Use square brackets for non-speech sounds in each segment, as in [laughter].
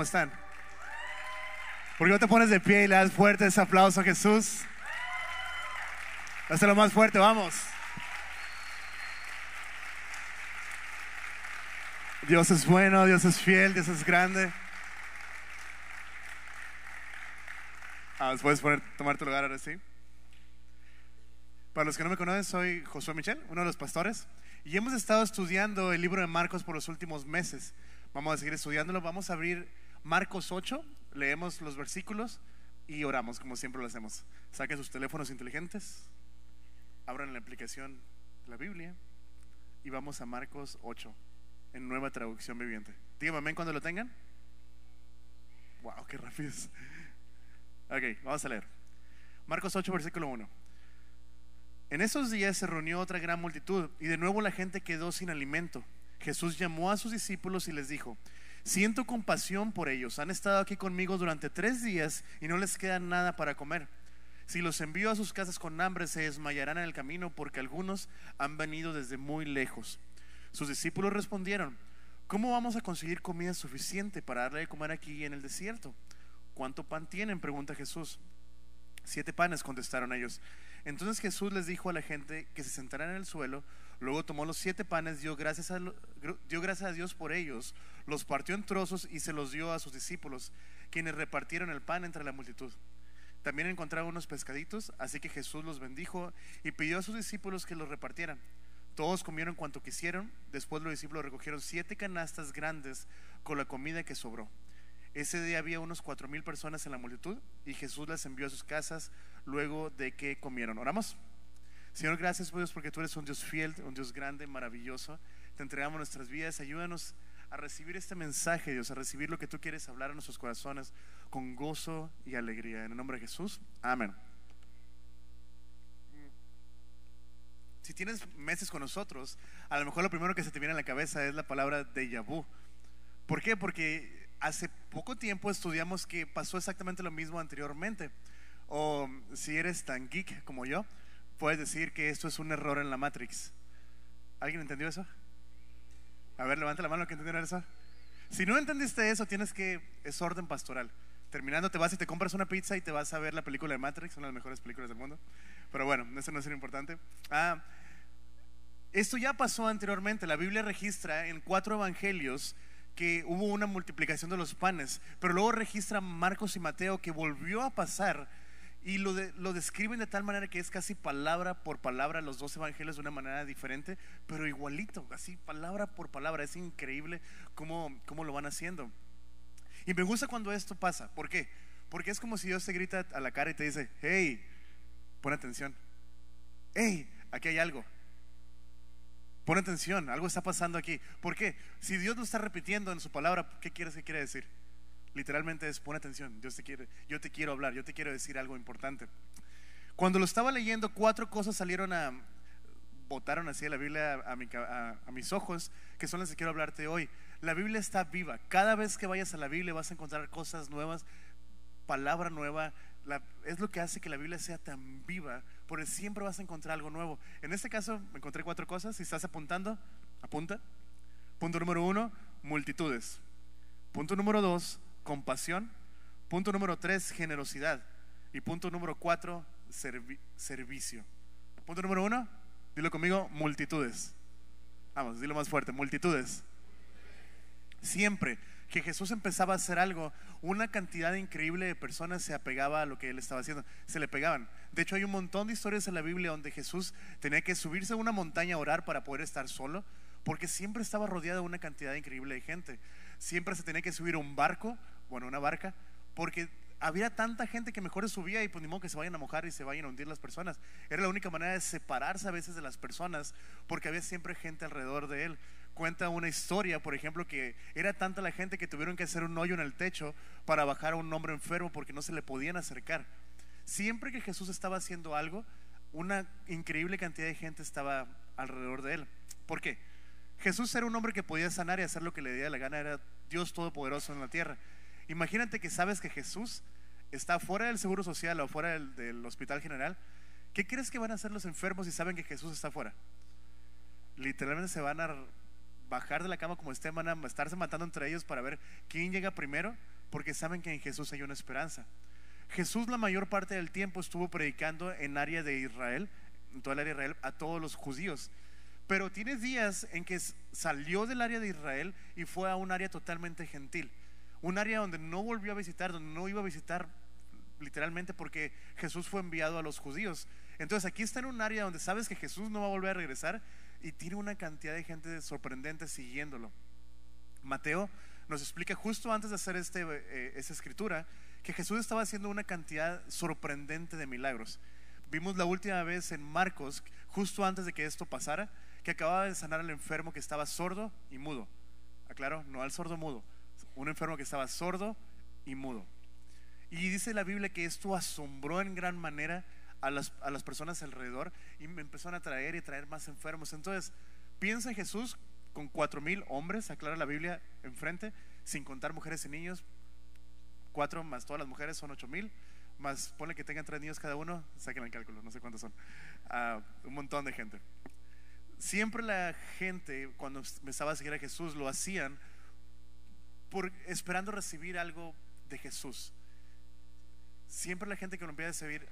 ¿Cómo están? ¿Por qué no te pones de pie y le das fuerte ese aplauso a Jesús? Hazlo más fuerte, vamos. Dios es bueno, Dios es fiel, Dios es grande. Ah, ¿Puedes poner, tomar tu lugar ahora sí? Para los que no me conocen, soy Josué Michel, uno de los pastores, y hemos estado estudiando el libro de Marcos por los últimos meses. Vamos a seguir estudiándolo, vamos a abrir Marcos 8, leemos los versículos y oramos, como siempre lo hacemos. Saquen sus teléfonos inteligentes, abran la aplicación de la Biblia y vamos a Marcos 8 en nueva traducción viviente. Díganme amén cuando lo tengan. Wow, qué rápido Ok, vamos a leer. Marcos 8, versículo 1. En esos días se reunió otra gran multitud y de nuevo la gente quedó sin alimento. Jesús llamó a sus discípulos y les dijo, siento compasión por ellos, han estado aquí conmigo durante tres días y no les queda nada para comer. Si los envío a sus casas con hambre, se desmayarán en el camino porque algunos han venido desde muy lejos. Sus discípulos respondieron, ¿cómo vamos a conseguir comida suficiente para darle de comer aquí en el desierto? ¿Cuánto pan tienen? pregunta Jesús. Siete panes, contestaron ellos. Entonces Jesús les dijo a la gente que se sentaran en el suelo, luego tomó los siete panes, dio gracias, a, Dios por ellos, los partió en trozos y se los dio a sus discípulos, quienes repartieron el pan entre la multitud. También encontraron unos pescaditos, así que Jesús los bendijo y pidió a sus discípulos que los repartieran. Todos comieron cuanto quisieron, después los discípulos recogieron siete canastas grandes con la comida que sobró. Ese día había unos cuatro mil personas en la multitud y Jesús las envió a sus casas luego de que comieron. Oramos. Señor, gracias por Dios porque tú eres un Dios fiel, un Dios grande, maravilloso. Te entregamos nuestras vidas. Ayúdanos a recibir este mensaje, Dios, a recibir lo que tú quieres hablar a nuestros corazones con gozo y alegría. En el nombre de Jesús. Amén. Si tienes meses con nosotros, a lo mejor lo primero que se te viene a la cabeza es la palabra de vu. ¿Por qué? Porque hace poco tiempo estudiamos que pasó exactamente lo mismo anteriormente. O si eres tan geek como yo, puedes decir que esto es un error en la Matrix. ¿Alguien entendió eso? A ver, levanta la mano que entendieron eso. Si no entendiste eso, tienes que, es orden pastoral. Terminando, te vas y te compras una pizza y te vas a ver la película de Matrix, una de las mejores películas del mundo. Pero bueno, eso no es lo importante. Ah, esto ya pasó anteriormente. La Biblia registra en cuatro evangelios que hubo una multiplicación de los panes, pero luego registra Marcos y Mateo que volvió a pasar y lo, lo, describen de tal manera que es casi palabra por palabra los dos evangelios de una manera diferente, pero igualito, así palabra por palabra. Es increíble cómo, cómo lo van haciendo. Y me gusta cuando esto pasa. ¿Por qué? Porque es como si Dios te grita a la cara y te dice, hey, pon atención. Hey, aquí hay algo. Pon atención, algo está pasando aquí. ¿Por qué? Si Dios lo está repitiendo en su palabra, ¿qué quieres que quiere decir? Literalmente es pon atención, Dios te quiere, yo te quiero hablar, yo te quiero decir algo importante. Cuando lo estaba leyendo, cuatro cosas salieron a, botaron así la Biblia a, a, mis ojos, que son las que quiero hablarte hoy. La Biblia está viva. Cada vez que vayas a la Biblia vas a encontrar cosas nuevas, palabra nueva. es lo que hace que la Biblia sea tan viva, porque siempre vas a encontrar algo nuevo. En este caso, me encontré cuatro cosas. Si estás apuntando, apunta. Punto número uno, multitudes. Punto número dos, compasión. Punto número tres, generosidad. Y punto número cuatro, servicio. Punto número uno, dilo conmigo, multitudes. Vamos, dilo más fuerte, multitudes. Siempre que Jesús empezaba a hacer algo, una cantidad increíble de personas se apegaba a lo que él estaba haciendo, se le pegaban. De hecho, hay un montón de historias en la Biblia donde Jesús tenía que subirse a una montaña a orar para poder estar solo, porque siempre estaba rodeado de una cantidad increíble de gente. Siempre se tenía que subir a un barco, bueno, una barca, porque había tanta gente que mejor subía y pues ni modo que se vayan a mojar y se vayan a hundir las personas. Era la única manera de separarse a veces de las personas porque había siempre gente alrededor de él. Cuenta una historia, por ejemplo, que era tanta la gente que tuvieron que hacer un hoyo en el techo para bajar a un hombre enfermo porque no se le podían acercar. Siempre que Jesús estaba haciendo algo, una increíble cantidad de gente estaba alrededor de él. ¿Por qué? Jesús era un hombre que podía sanar y hacer lo que le diera la gana, era Dios todopoderoso en la tierra. Imagínate que sabes que Jesús está fuera del seguro social o fuera del, hospital general. ¿Qué crees que van a hacer los enfermos si saben que Jesús está fuera? Literalmente se van a bajar de la cama como estén, van a estarse matando entre ellos para ver quién llega primero, porque saben que en Jesús hay una esperanza. Jesús la mayor parte del tiempo estuvo predicando en área de Israel, en toda el área de Israel, a todos los judíos. Pero tiene días en que salió del área de Israel y fue a un área totalmente gentil. Un área donde no volvió a visitar, donde no iba a visitar literalmente porque Jesús fue enviado a los judíos. Entonces aquí está en un área donde sabes que Jesús no va a volver a regresar y tiene una cantidad de gente sorprendente siguiéndolo. Mateo nos explica justo antes de hacer este, eh, escritura que Jesús estaba haciendo una cantidad sorprendente de milagros. Vimos la última vez en Marcos, justo antes de que esto pasara, que acababa de sanar al enfermo que estaba sordo y mudo. Aclaro, no al sordo mudo, un enfermo que estaba sordo y mudo. Y dice la Biblia que esto asombró en gran manera a las, a las personas alrededor y me empezaron a traer y traer más enfermos. Entonces, piensa en Jesús con cuatro mil hombres, aclara la Biblia enfrente, sin contar mujeres y niños. Cuatro más todas las mujeres son ocho mil, más ponle que tengan tres niños cada uno, saquen el cálculo, no sé cuántos son. Ah, un montón de gente. Siempre la gente, cuando empezaba a seguir a Jesús, lo hacían por, esperando recibir algo de Jesús siempre la gente que lo empezaba a seguir,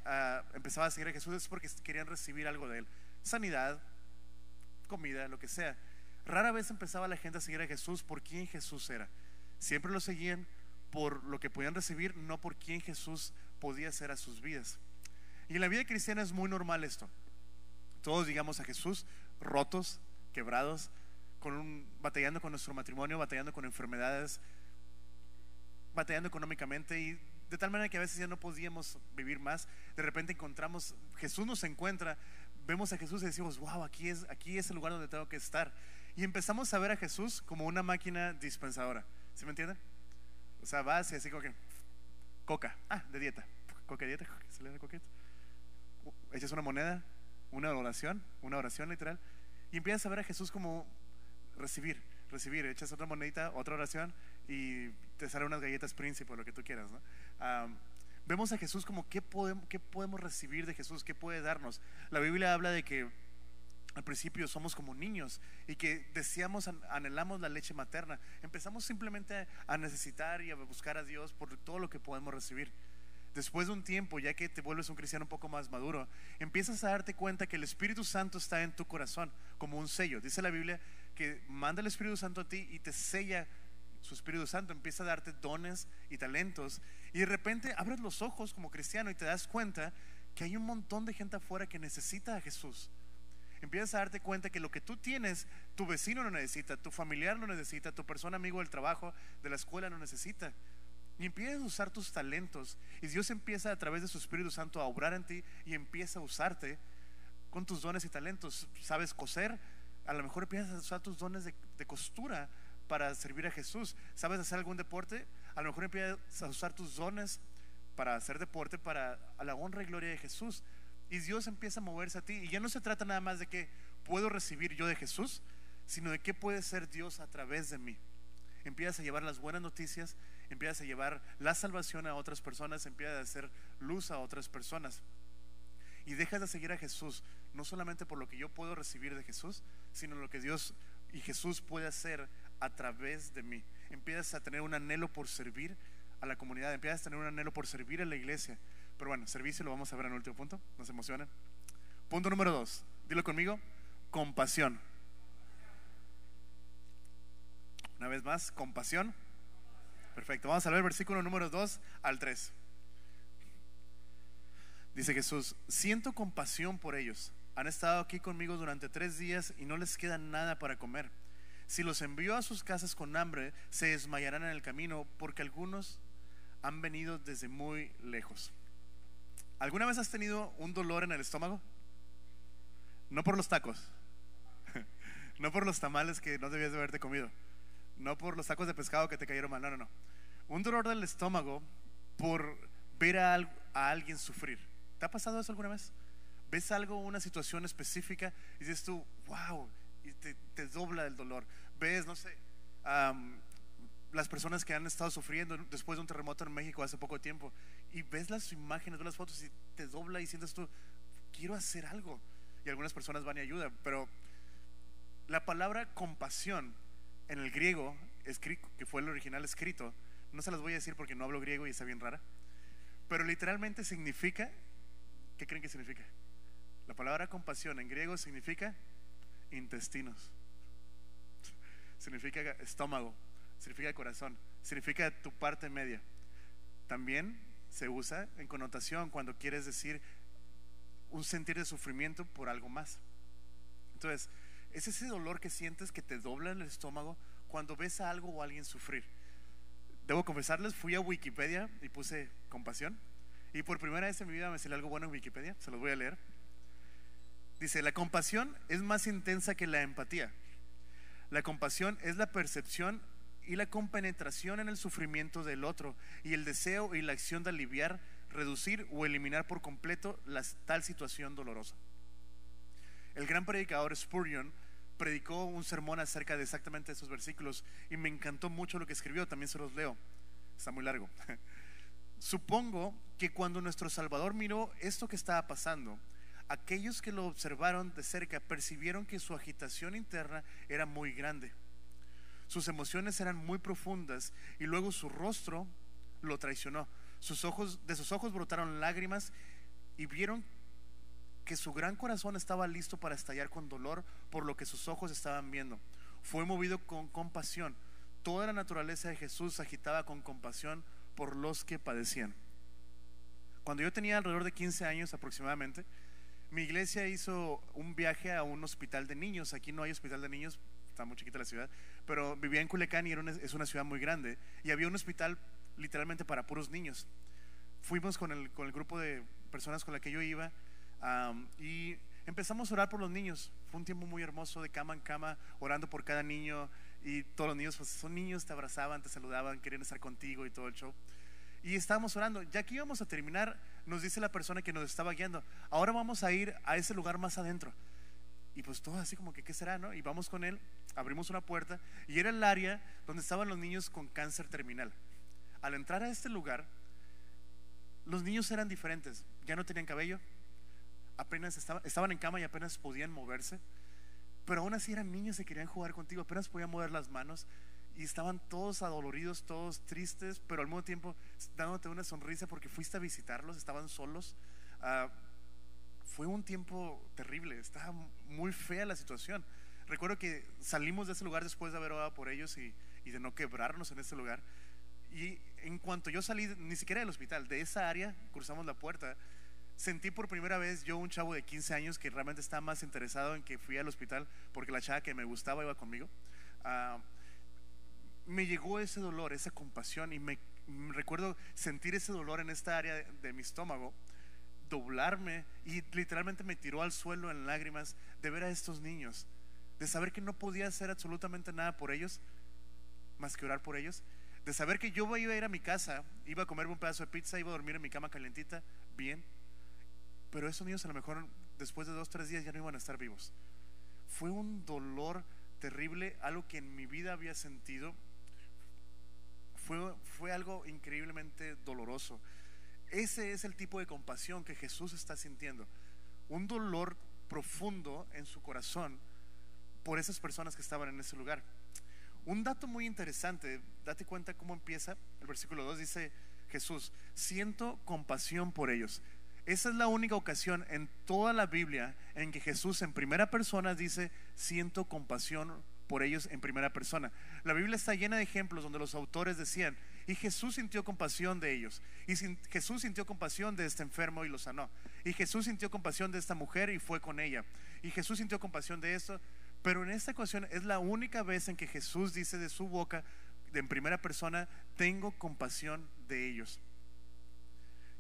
empezaba a seguir a Jesús es porque querían recibir algo de él. Sanidad, comida, lo que sea. Rara vez empezaba la gente a seguir a Jesús por quién Jesús era. Siempre lo seguían por lo que podían recibir, no por quién Jesús podía ser a sus vidas. Y en la vida cristiana es muy normal esto. Todos digamos a Jesús rotos, quebrados, con un, batallando con nuestro matrimonio, batallando con enfermedades, batallando económicamente y de tal manera que a veces ya no podíamos vivir más. De repente encontramos, Jesús nos encuentra, vemos a Jesús y decimos, wow, aquí es, aquí es el lugar donde tengo que estar. Y empezamos a ver a Jesús como una máquina dispensadora. ¿Sí me entienden? O sea, vas y así como que, coca, ah, de dieta, coca dieta, [laughs] se le da coquete. Echas una moneda, una oración, una oración literal, y empiezas a ver a Jesús como recibir, recibir, echas otra monedita, otra oración, y te salen unas galletas príncipe lo que tú quieras. vemos a Jesús como ¿qué podemos, qué podemos recibir de Jesús, qué puede darnos. La Biblia habla de que al principio somos como niños y que deseamos, anhelamos la leche materna. Empezamos simplemente a necesitar y a buscar a Dios por todo lo que podemos recibir. Después de un tiempo, ya que te vuelves un cristiano un poco más maduro, empiezas a darte cuenta que el Espíritu Santo está en tu corazón como un sello. Dice la Biblia que manda el Espíritu Santo a ti y te sella su Espíritu Santo empieza a darte dones y talentos y de repente abres los ojos como cristiano y te das cuenta que hay un montón de gente afuera que necesita a Jesús. Empiezas a darte cuenta que lo que tú tienes, tu vecino lo necesita, tu familiar lo necesita, tu persona amigo del trabajo, de la escuela lo necesita. Y empiezas a usar tus talentos y Dios empieza a través de su Espíritu Santo a obrar en ti y empieza a usarte con tus dones y talentos. ¿Sabes coser? A lo mejor empiezas a usar tus dones de, costura para servir a Jesús. ¿Sabes hacer algún deporte? A lo mejor empiezas a usar tus dones para hacer deporte para a la honra y gloria de Jesús. Y Dios empieza a moverse a ti. Y ya no se trata nada más de que puedo recibir yo de Jesús, sino de qué puede ser Dios a través de mí. Empiezas a llevar las buenas noticias, empiezas a llevar la salvación a otras personas, empiezas a hacer luz a otras personas. Y dejas de seguir a Jesús, no solamente por lo que yo puedo recibir de Jesús, sino lo que Dios y Jesús puede hacer a través de mí. Empiezas a tener un anhelo por servir a la comunidad, empiezas a tener un anhelo por servir a la iglesia. Pero bueno, servicio lo vamos a ver en el último punto, nos emocionan. Punto número dos, dilo conmigo, compasión. Una vez más, compasión. Perfecto, vamos a ver versículo número 2 al 3. Dice Jesús, siento compasión por ellos. Han estado aquí conmigo durante tres días y no les queda nada para comer. Si los envío a sus casas con hambre, se desmayarán en el camino porque algunos han venido desde muy lejos. ¿Alguna vez has tenido un dolor en el estómago? No por los tacos, [laughs] no por los tamales que no debías de haberte comido, no por los tacos de pescado que te cayeron mal, no, no, no. Un dolor del estómago por ver a, a alguien sufrir. ¿Te ha pasado eso alguna vez? ¿Ves algo, una situación específica y dices tú, wow, te, dobla el dolor. Ves, no sé, las personas que han estado sufriendo después de un terremoto en México hace poco tiempo y ves las imágenes, ves las fotos y te dobla y sientes tú, quiero hacer algo. Y algunas personas van y ayudan, pero la palabra compasión en el griego, que fue el original escrito, no se las voy a decir porque no hablo griego y está bien rara, pero literalmente significa, ¿qué creen que significa? La palabra compasión en griego significa intestinos, [laughs] significa estómago, significa corazón, significa tu parte media. También se usa en connotación cuando quieres decir un sentir de sufrimiento por algo más. Entonces, es ese dolor que sientes que te dobla en el estómago cuando ves a algo o a alguien sufrir. Debo confesarles, fui a Wikipedia y puse compasión. Y por primera vez en mi vida me salió algo bueno en Wikipedia, se los voy a leer. Dice, la compasión es más intensa que la empatía. La compasión es la percepción y la compenetración en el sufrimiento del otro y el deseo y la acción de aliviar, reducir o eliminar por completo la, tal situación dolorosa. El gran predicador Spurgeon predicó un sermón acerca de exactamente esos versículos y me encantó mucho lo que escribió, también se los leo, está muy largo. [laughs] Supongo que cuando nuestro Salvador miró esto que estaba pasando, aquellos que lo observaron de cerca percibieron que su agitación interna era muy grande. Sus emociones eran muy profundas y luego su rostro lo traicionó. Sus ojos, de sus ojos brotaron lágrimas y vieron que su gran corazón estaba listo para estallar con dolor por lo que sus ojos estaban viendo. Fue movido con compasión. Toda la naturaleza de Jesús se agitaba con compasión por los que padecían. Cuando yo tenía alrededor de 15 años aproximadamente, mi iglesia hizo un viaje a un hospital de niños. Aquí no hay hospital de niños, está muy chiquita la ciudad, pero vivía en Culiacán y es una ciudad muy grande. Y había un hospital literalmente para puros niños. Fuimos con el, con el grupo de personas con la que yo iba y empezamos a orar por los niños. Fue un tiempo muy hermoso de cama en cama, orando por cada niño. Y todos los niños, pues son niños, te abrazaban, te saludaban, querían estar contigo y todo el show. Y estábamos orando. Ya que íbamos a terminar, nos dice la persona que nos estaba guiando, ahora vamos a ir a ese lugar más adentro. Y pues todo así como que, ¿qué será? No? Y vamos con él, abrimos una puerta y era el área donde estaban los niños con cáncer terminal. Al entrar a este lugar, los niños eran diferentes. Ya no tenían cabello, apenas estaban, en cama y apenas podían moverse. Pero aún así eran niños y querían jugar contigo, apenas podían mover las manos y estaban todos adoloridos, todos tristes, pero al mismo tiempo dándote una sonrisa porque fuiste a visitarlos, estaban solos. Ah, fue un tiempo terrible, estaba muy fea la situación. Recuerdo que salimos de ese lugar después de haber orado por ellos y de no quebrarnos en ese lugar. Y en cuanto yo salí, ni siquiera del hospital, de esa área, cruzamos la puerta, sentí por primera vez yo un chavo de 15 años que realmente estaba más interesado en que fui al hospital porque la chava que me gustaba iba conmigo. Uh, me llegó ese dolor, esa compasión y me, recuerdo sentir ese dolor en esta área de, mi estómago, doblarme y literalmente me tiró al suelo en lágrimas de ver a estos niños, de saber que no podía hacer absolutamente nada por ellos, más que orar por ellos, de saber que yo iba a ir a mi casa, iba a comerme un pedazo de pizza, iba a dormir en mi cama calentita, bien, pero esos niños a lo mejor después de dos, tres días ya no iban a estar vivos. Fue un dolor terrible, algo que en mi vida había sentido fue, algo increíblemente doloroso. Ese es el tipo de compasión que Jesús está sintiendo. Un dolor profundo en su corazón por esas personas que estaban en ese lugar. Un dato muy interesante, date cuenta cómo empieza. El versículo 2 dice Jesús, siento compasión por ellos. Esa es la única ocasión en toda la Biblia en que Jesús en primera persona dice, siento compasión por ellos en primera persona. La Biblia está llena de ejemplos donde los autores decían, y Jesús sintió compasión de ellos, y Jesús sintió compasión de este enfermo y lo sanó, y Jesús sintió compasión de esta mujer y fue con ella, y Jesús sintió compasión de esto, pero en esta ocasión es la única vez en que Jesús dice de su boca, en primera persona, tengo compasión de ellos.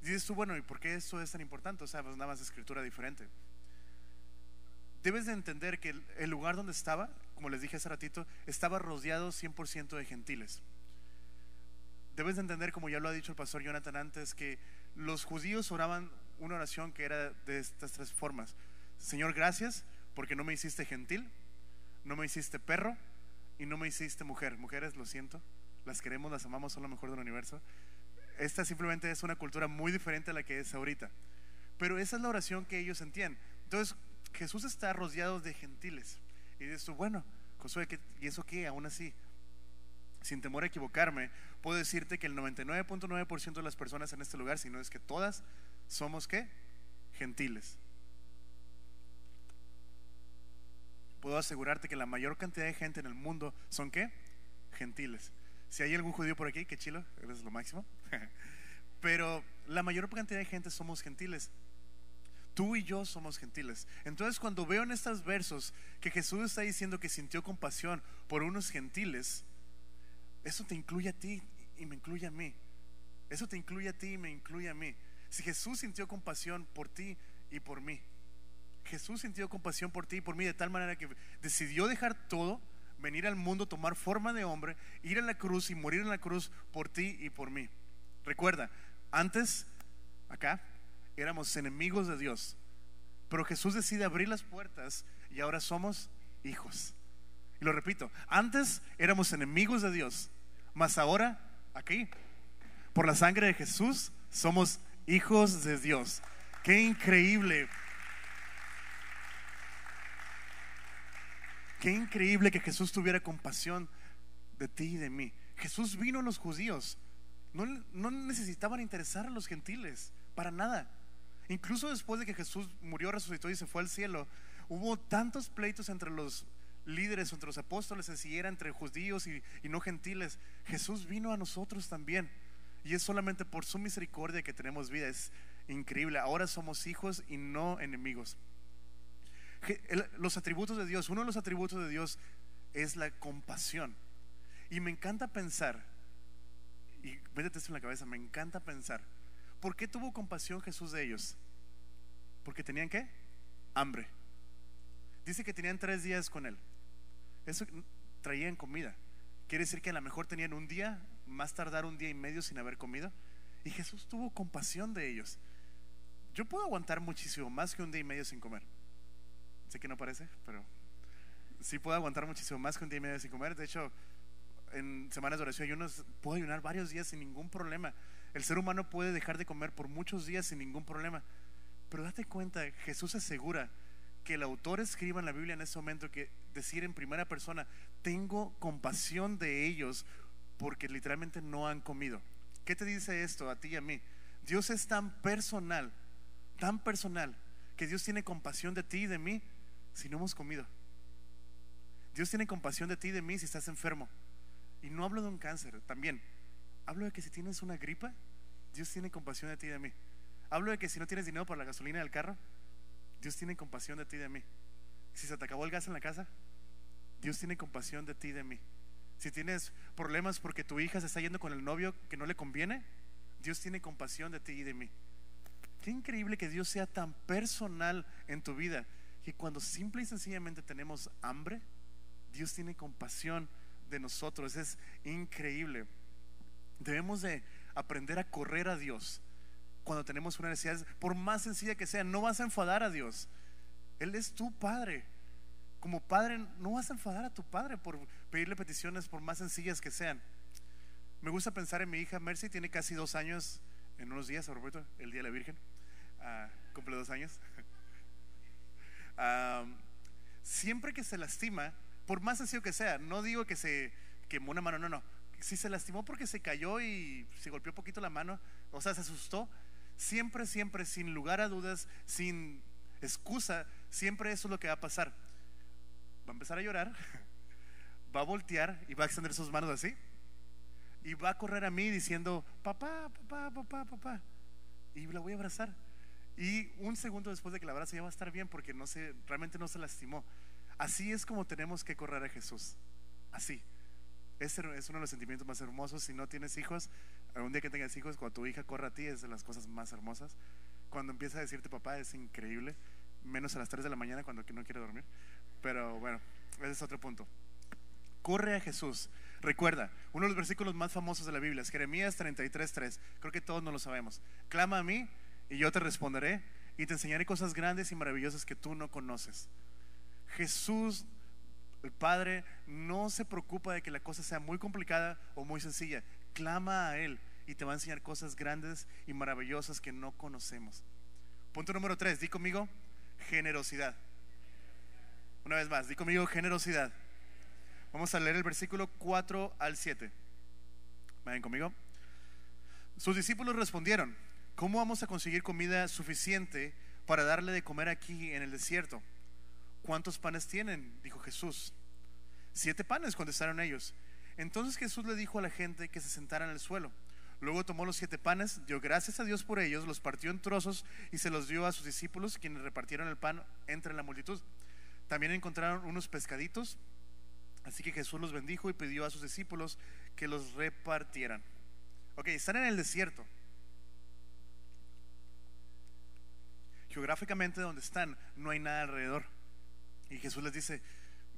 Dices tú, bueno, ¿y por qué eso es tan importante? O sea, pues nada más escritura diferente debes de entender que el lugar donde estaba, como les dije hace ratito, estaba rodeado 100% de gentiles. Debes de entender, como ya lo ha dicho el pastor Jonathan antes, que los judíos oraban una oración que era de estas tres formas. Señor, gracias porque no me hiciste gentil, no me hiciste perro y no me hiciste mujer. Mujeres, lo siento, las queremos, las amamos, son lo mejor del universo. Esta simplemente es una cultura muy diferente a la que es ahorita. Pero esa es la oración que ellos entienden. Entonces, Jesús está rodeado de gentiles. Y dices bueno, Josué, ¿qué- ¿y eso qué? Aún así, sin temor a equivocarme, puedo decirte que el 99.9% de las personas en este lugar, si no es que todas, somos qué? Gentiles. Puedo asegurarte que la mayor cantidad de gente en el mundo son qué? Gentiles. Si hay algún judío por aquí, qué chilo, eres lo máximo. [laughs] Pero la mayor cantidad de gente somos gentiles. Tú y yo somos gentiles. Entonces cuando veo en estos versos que Jesús está diciendo que sintió compasión por unos gentiles, eso te incluye a ti y me incluye a mí. Eso te incluye a ti y me incluye a mí. Si Jesús sintió compasión por ti y por mí, Jesús sintió compasión por ti y por mí de tal manera que decidió dejar todo, venir al mundo, tomar forma de hombre, ir a la cruz y morir en la cruz por ti y por mí. Recuerda, antes, acá, éramos enemigos de Dios, pero Jesús decide abrir las puertas y ahora somos hijos. Y lo repito, antes éramos enemigos de Dios, mas ahora, aquí, por la sangre de Jesús, somos hijos de Dios. Qué increíble. Qué increíble que Jesús tuviera compasión de ti y de mí. Jesús vino a los judíos. No, no necesitaban interesar a los gentiles, para nada. Incluso después de que Jesús murió, resucitó y se fue al cielo, hubo tantos pleitos entre los líderes, entre los apóstoles, si era entre judíos y, y no gentiles. Jesús vino a nosotros también. Y es solamente por su misericordia que tenemos vida. Es increíble. Ahora somos hijos y no enemigos. Los atributos de Dios, uno de los atributos de Dios es la compasión. Y me encanta pensar, y métete esto en la cabeza, me encanta pensar, ¿por qué tuvo compasión Jesús de ellos? Porque tenían qué? Hambre. Dice que tenían tres días con él. Eso traían comida. Quiere decir que a lo mejor tenían un día, más tardar un día y medio sin haber comido. Y Jesús tuvo compasión de ellos. Yo puedo aguantar muchísimo más que un día y medio sin comer. Sé que no parece, pero sí puedo aguantar muchísimo más que un día y medio sin comer. De hecho, en semanas de oración y ayunos puedo ayunar varios días sin ningún problema. El ser humano puede dejar de comer por muchos días sin ningún problema. Pero date cuenta, Jesús asegura que el autor escriba en la Biblia en ese momento que decir en primera persona, tengo compasión de ellos porque literalmente no han comido. ¿Qué te dice esto a ti y a mí? Dios es tan personal, tan personal, que Dios tiene compasión de ti y de mí si no hemos comido. Dios tiene compasión de ti y de mí si estás enfermo. Y no hablo de un cáncer, también. Hablo de que si tienes una gripa, Dios tiene compasión de ti y de mí. Hablo de que si no tienes dinero para la gasolina del carro, Dios tiene compasión de ti y de mí. Si se te acabó el gas en la casa, Dios tiene compasión de ti y de mí. Si tienes problemas porque tu hija se está yendo con el novio que no le conviene, Dios tiene compasión de ti y de mí. Qué increíble que Dios sea tan personal en tu vida que cuando simple y sencillamente tenemos hambre, Dios tiene compasión de nosotros. Es increíble. Debemos de aprender a correr a Dios cuando tenemos una necesidad, por más sencilla que sea, no vas a enfadar a Dios. Él es tu padre. Como padre, no vas a enfadar a tu padre por pedirle peticiones por más sencillas que sean. Me gusta pensar en mi hija Mercy, tiene casi dos años, en unos días, propósito, el Día de la Virgen. Ah, cumple dos años. Siempre que se lastima, por más sencillo que sea, no digo que se quemó una mano, no, no. Si se lastimó porque se cayó y se golpeó poquito la mano, o sea, se asustó, siempre, siempre, sin lugar a dudas, sin excusa, siempre eso es lo que va a pasar. Va a empezar a llorar, [laughs] va a voltear y va a extender sus manos así, y va a correr a mí diciendo, papá, papá, papá, papá, y la voy a abrazar. Y un segundo después de que la abrace ya va a estar bien porque no se, realmente no se lastimó. Así es como tenemos que correr a Jesús. Así. Ese es uno de los sentimientos más hermosos. Si no tienes hijos, algún día que tengas hijos, cuando tu hija corre a ti, es de las cosas más hermosas. Cuando empieza a decirte papá, es increíble. Menos a las 3 de la mañana cuando no quiere dormir. Pero bueno, ese es otro punto. Corre a Jesús. Recuerda, uno de los versículos más famosos de la Biblia es Jeremías 33:3. Creo que todos no lo sabemos. Clama a mí y yo te responderé y te enseñaré cosas grandes y maravillosas que tú no conoces. Jesús, el Padre, no se preocupa de que la cosa sea muy complicada o muy sencilla. Clama a Él y te va a enseñar cosas grandes y maravillosas que no conocemos. Punto número 3, di conmigo, generosidad. Una vez más, di conmigo, generosidad. Vamos a leer el versículo 4 al 7. Vayan conmigo. Sus discípulos respondieron, ¿cómo vamos a conseguir comida suficiente para darle de comer aquí en el desierto? ¿Cuántos panes tienen? Dijo Jesús. Siete panes, contestaron ellos. Entonces Jesús le dijo a la gente que se sentara en el suelo. Luego tomó los siete panes, dio gracias a Dios por ellos, los partió en trozos y se los dio a sus discípulos, quienes repartieron el pan entre la multitud. También encontraron unos pescaditos, así que Jesús los bendijo y pidió a sus discípulos que los repartieran. Ok, están en el desierto. Geográficamente donde están no hay nada alrededor. Y Jesús les dice,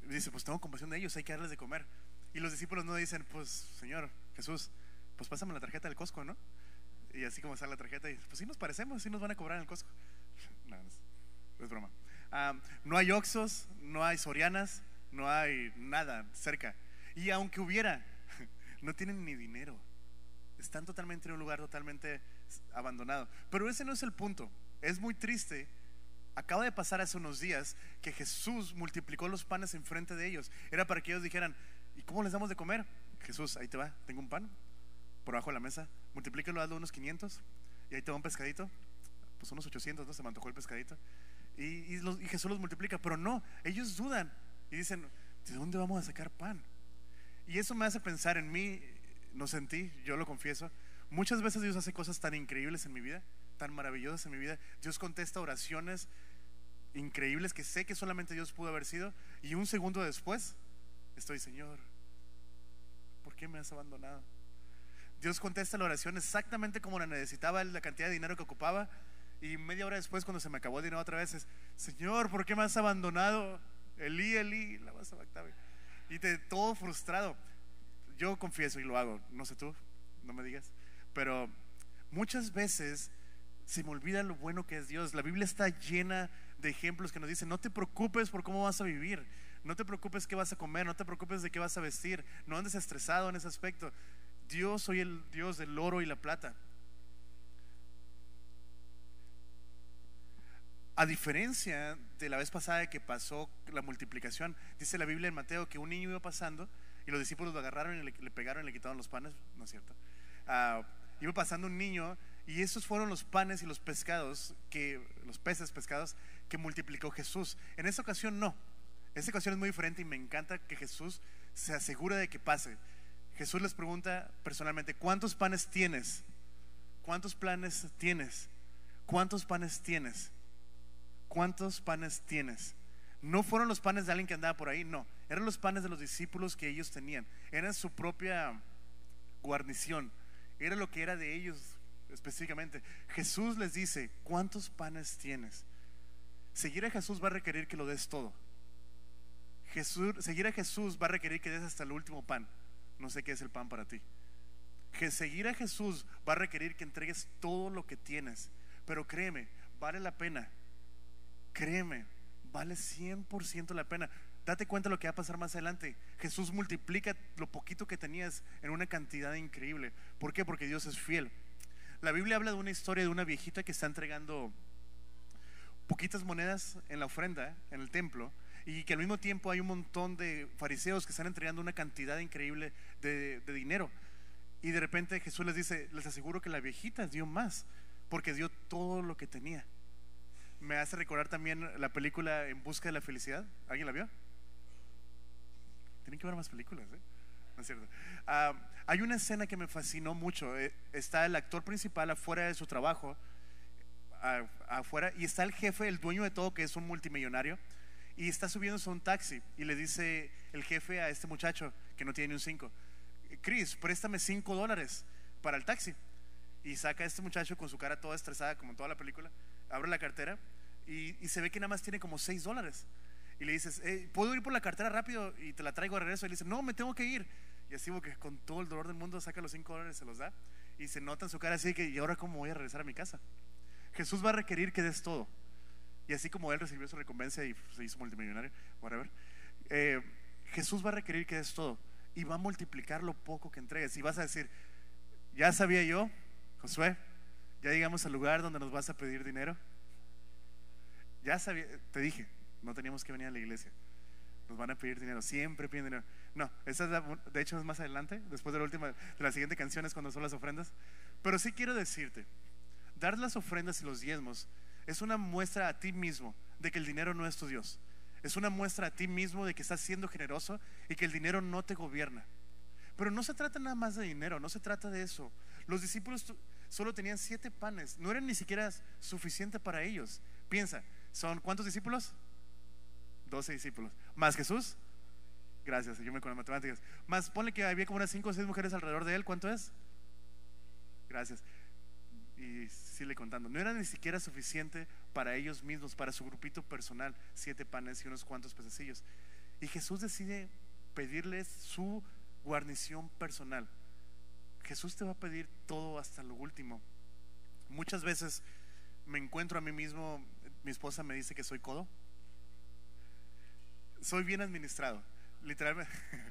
dice, pues tengo compasión de ellos, hay que darles de comer. Y los discípulos no dicen, pues Señor Jesús, pues pásame la tarjeta del Costco, ¿no? Y así como sale la tarjeta, y pues sí nos parecemos, sí nos van a cobrar en el Costco. [laughs] no, es, broma. Ah, no hay Oxos, no hay Sorianas, no hay nada cerca. Y aunque hubiera, [laughs] no tienen ni dinero. Están totalmente en un lugar totalmente abandonado. Pero ese no es el punto. Es muy triste. Acaba de pasar hace unos días que Jesús multiplicó los panes enfrente de ellos. Era para que ellos dijeran, ¿y cómo les damos de comer? Jesús, ahí te va, tengo un pan por abajo de la mesa, multiplícalo, hazlo unos 500 y ahí te va un pescadito, pues unos 800, ¿no? Se me el pescadito. Y, y Jesús los multiplica, pero no, ellos dudan y dicen, ¿de dónde vamos a sacar pan? Y eso me hace pensar en mí, no sentí, yo lo confieso. Muchas veces Dios hace cosas tan increíbles en mi vida, tan maravillosas en mi vida. Dios contesta oraciones increíbles que sé que solamente Dios pudo haber sido. Y un segundo después, estoy, Señor, ¿por qué me has abandonado? Dios contesta la oración exactamente como la necesitaba, la cantidad de dinero que ocupaba. Y media hora después, cuando se me acabó el dinero otra vez, es, Señor, ¿por qué me has abandonado? Elí, Elí, la vas a Y te, todo frustrado. Yo confieso y lo hago, no sé tú, no me digas. Pero muchas veces se me olvida lo bueno que es Dios. La Biblia está llena de ejemplos que nos dicen, no te preocupes por cómo vas a vivir, no te preocupes qué vas a comer, no te preocupes de qué vas a vestir, no andes estresado en ese aspecto. Dios soy el Dios del oro y la plata. A diferencia de la vez pasada que pasó la multiplicación, dice la Biblia en Mateo que un niño iba pasando y los discípulos lo agarraron y le, pegaron y le quitaron los panes, ¿no es cierto? Ah, iba pasando un niño y esos fueron los panes y los pescados, que, los peces pescados que multiplicó Jesús. En esta ocasión no. Esta ocasión es muy diferente y me encanta que Jesús se asegura de que pase. Jesús les pregunta personalmente, ¿cuántos panes tienes? ¿Cuántos planes tienes? ¿Cuántos panes tienes? ¿Cuántos panes tienes? No fueron los panes de alguien que andaba por ahí, no. Eran los panes de los discípulos que ellos tenían. Eran su propia guarnición. Era lo que era de ellos específicamente. Jesús les dice, ¿cuántos panes tienes? Seguir a Jesús va a requerir que lo des todo. Jesús, seguir a Jesús va a requerir que des hasta el último pan no sé qué es el pan para ti. Que seguir a Jesús va a requerir que entregues todo lo que tienes. Pero créeme, vale la pena. Créeme, vale 100% la pena. Date cuenta lo que va a pasar más adelante. Jesús multiplica lo poquito que tenías en una cantidad increíble. ¿Por qué? Porque Dios es fiel. La Biblia habla de una historia de una viejita que está entregando poquitas monedas en la ofrenda, en el templo, y que al mismo tiempo hay un montón de fariseos que están entregando una cantidad increíble de, dinero. Y de repente Jesús les dice, les aseguro que la viejita dio más, porque dio todo lo que tenía. Me hace recordar también la película En Busca de la Felicidad. ¿Alguien la vio? Tienen que ver más películas, ¿eh? No es cierto. Ah, hay una escena que me fascinó mucho. Eh, está el actor principal afuera de su trabajo, afuera, y está el jefe, el dueño de todo, que es un multimillonario y está subiéndose a un taxi y le dice el jefe a este muchacho que no tiene ni un 5, Chris, préstame 5 dólares para el taxi. Y saca a este muchacho con su cara toda estresada, como en toda la película, abre la cartera y, se ve que nada más tiene como 6 dólares. Y le dices, eh, ¿puedo ir por la cartera rápido y te la traigo de regreso? Y le dice, no, me tengo que ir. Y así que con todo el dolor del mundo saca los 5 dólares, se los da. Y se nota en su cara así que, ¿y ahora cómo voy a regresar a mi casa? Jesús va a requerir que des todo. Y así como él recibió su recompensa y se hizo multimillonario, whatever, eh, Jesús va a requerir que des todo y va a multiplicar lo poco que entregues. Y vas a decir, ya sabía yo, Josué, ya llegamos al lugar donde nos vas a pedir dinero. Ya sabía, te dije, no teníamos que venir a la iglesia. nos van a pedir dinero, siempre piden dinero. No, esa es de hecho es más adelante, después de la última, de la siguiente canción es cuando son las ofrendas. Pero sí quiero decirte, dar las ofrendas y los diezmos es una muestra a ti mismo de que el dinero no es tu Dios. Es una muestra a ti mismo de que estás siendo generoso y que el dinero no te gobierna. Pero no se trata nada más de dinero, no se trata de eso. Los discípulos solo tenían siete panes, no eran ni siquiera suficiente para ellos. Piensa, ¿son cuántos discípulos? Doce discípulos. ¿Más Jesús? Gracias, yo me con las matemáticas. Más, ponle que había como unas cinco o seis mujeres alrededor de él, ¿cuánto es? Gracias. Y sigue contando. No era ni siquiera suficiente para ellos mismos, para su grupito personal, siete panes y unos cuantos pececillos. Y Jesús decide pedirles su guarnición personal. Jesús te va a pedir todo hasta lo último. Muchas veces me encuentro a mí mismo, mi esposa me dice que soy codo. Soy bien administrado, literalmente. [laughs]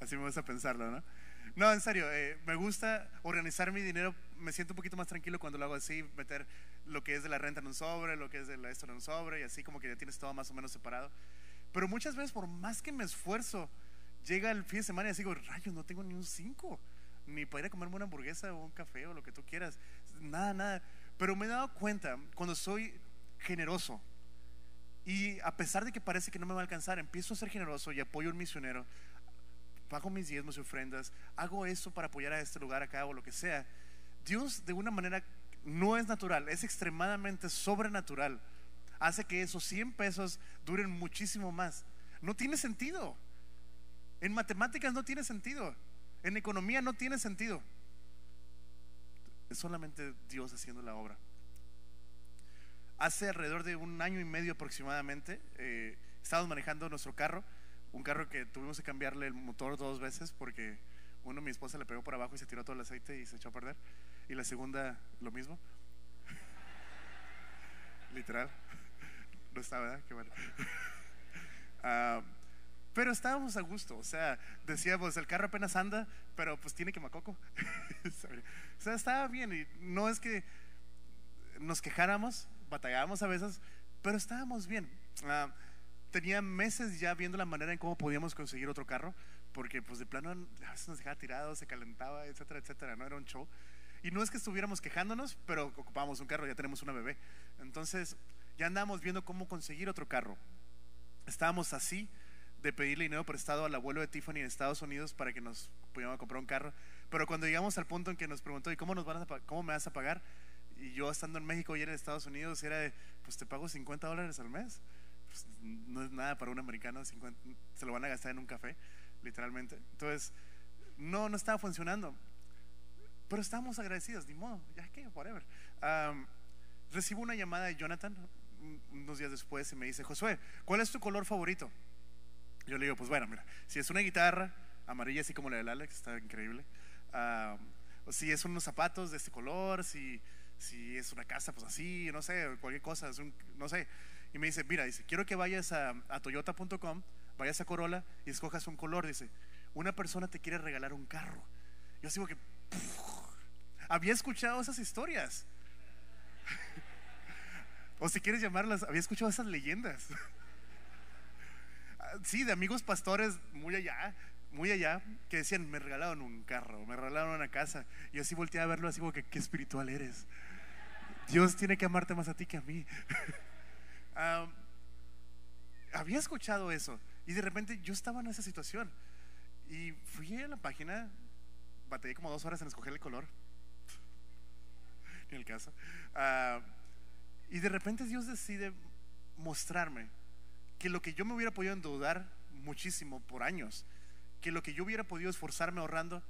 Así me gusta pensarlo, ¿no? No, en serio, eh, me gusta organizar mi dinero, me siento un poquito más tranquilo cuando lo hago así, meter lo que es de la renta en un sobre, lo que es de la esto en un sobre, y así como que ya tienes todo más o menos separado. Pero muchas veces, por más que me esfuerzo, llega el fin de semana y digo, rayos, no tengo ni un 5, ni para ir a comerme una hamburguesa o un café o lo que tú quieras, nada, nada. Pero me he dado cuenta, cuando soy generoso, y a pesar de que parece que no me va a alcanzar, empiezo a ser generoso y apoyo a un misionero, pago mis diezmos y ofrendas, hago eso para apoyar a este lugar acá o lo que sea. Dios de una manera no es natural, es extremadamente sobrenatural. Hace que esos 100 pesos duren muchísimo más. No tiene sentido. En matemáticas no tiene sentido. En economía no tiene sentido. Es solamente Dios haciendo la obra. Hace alrededor de un año y medio aproximadamente, eh, estábamos manejando nuestro carro, un carro que tuvimos que cambiarle el motor dos veces porque uno mi esposa le pegó por abajo y se tiró todo el aceite y se echó a perder. Y la segunda, lo mismo. [laughs] Literal. No está, ¿verdad? Qué bueno. [laughs] Ah, pero estábamos a gusto, o sea, decíamos, el carro apenas anda, pero pues tiene quemacoco. [laughs] o sea, estaba bien y no es que nos quejáramos, batallábamos a veces, pero estábamos bien. Ah, tenía meses ya viendo la manera en cómo podíamos conseguir otro carro, porque pues de plano a veces nos dejaba tirados, se calentaba, etcétera, etcétera, no era un show. Y no es que estuviéramos quejándonos, pero ocupábamos un carro, ya tenemos una bebé. Entonces ya andábamos viendo cómo conseguir otro carro. Estábamos así de pedirle dinero prestado al abuelo de Tiffany en Estados Unidos para que nos pudiéramos comprar un carro. Pero cuando llegamos al punto en que nos preguntó, ¿y cómo, nos van a, cómo me vas a pagar? Y yo estando en México y en Estados Unidos, era de, pues te pago 50 dólares al mes. Pues, no es nada para un americano, 50, se lo van a gastar en un café, literalmente. Entonces, no, no estaba funcionando. Pero estábamos agradecidos, ni modo, ya que, whatever. Am, recibo una llamada de Jonathan un- unos días después y me dice, Josué, ¿cuál es tu color favorito? Yo le digo, pues bueno, mira, si es una guitarra amarilla así como la del Alex, está increíble. Am, o si es unos zapatos de este color, si, si es una casa, pues así, no sé, cualquier cosa, es un- no sé. Y me dice, mira, dice, quiero que vayas a, toyota.com, vayas a Corolla y escojas un color. Dice, una persona te quiere regalar un carro. Yo sigo que, había escuchado esas historias. [laughs] o si quieres llamarlas, había escuchado esas leyendas. [laughs] Sí, de amigos pastores muy allá, muy allá, que decían, me regalaron un carro, me regalaron una casa. Y así volteé a verlo así como que, qué espiritual eres. Dios tiene que amarte más a ti que a mí. [laughs] Había escuchado eso y de repente yo estaba en esa situación y fui a la página, batallé como dos horas en escoger el color, [laughs] ni el caso, y de repente Dios decide mostrarme que lo que yo me hubiera podido endeudar muchísimo por años, que lo que yo hubiera podido esforzarme ahorrando,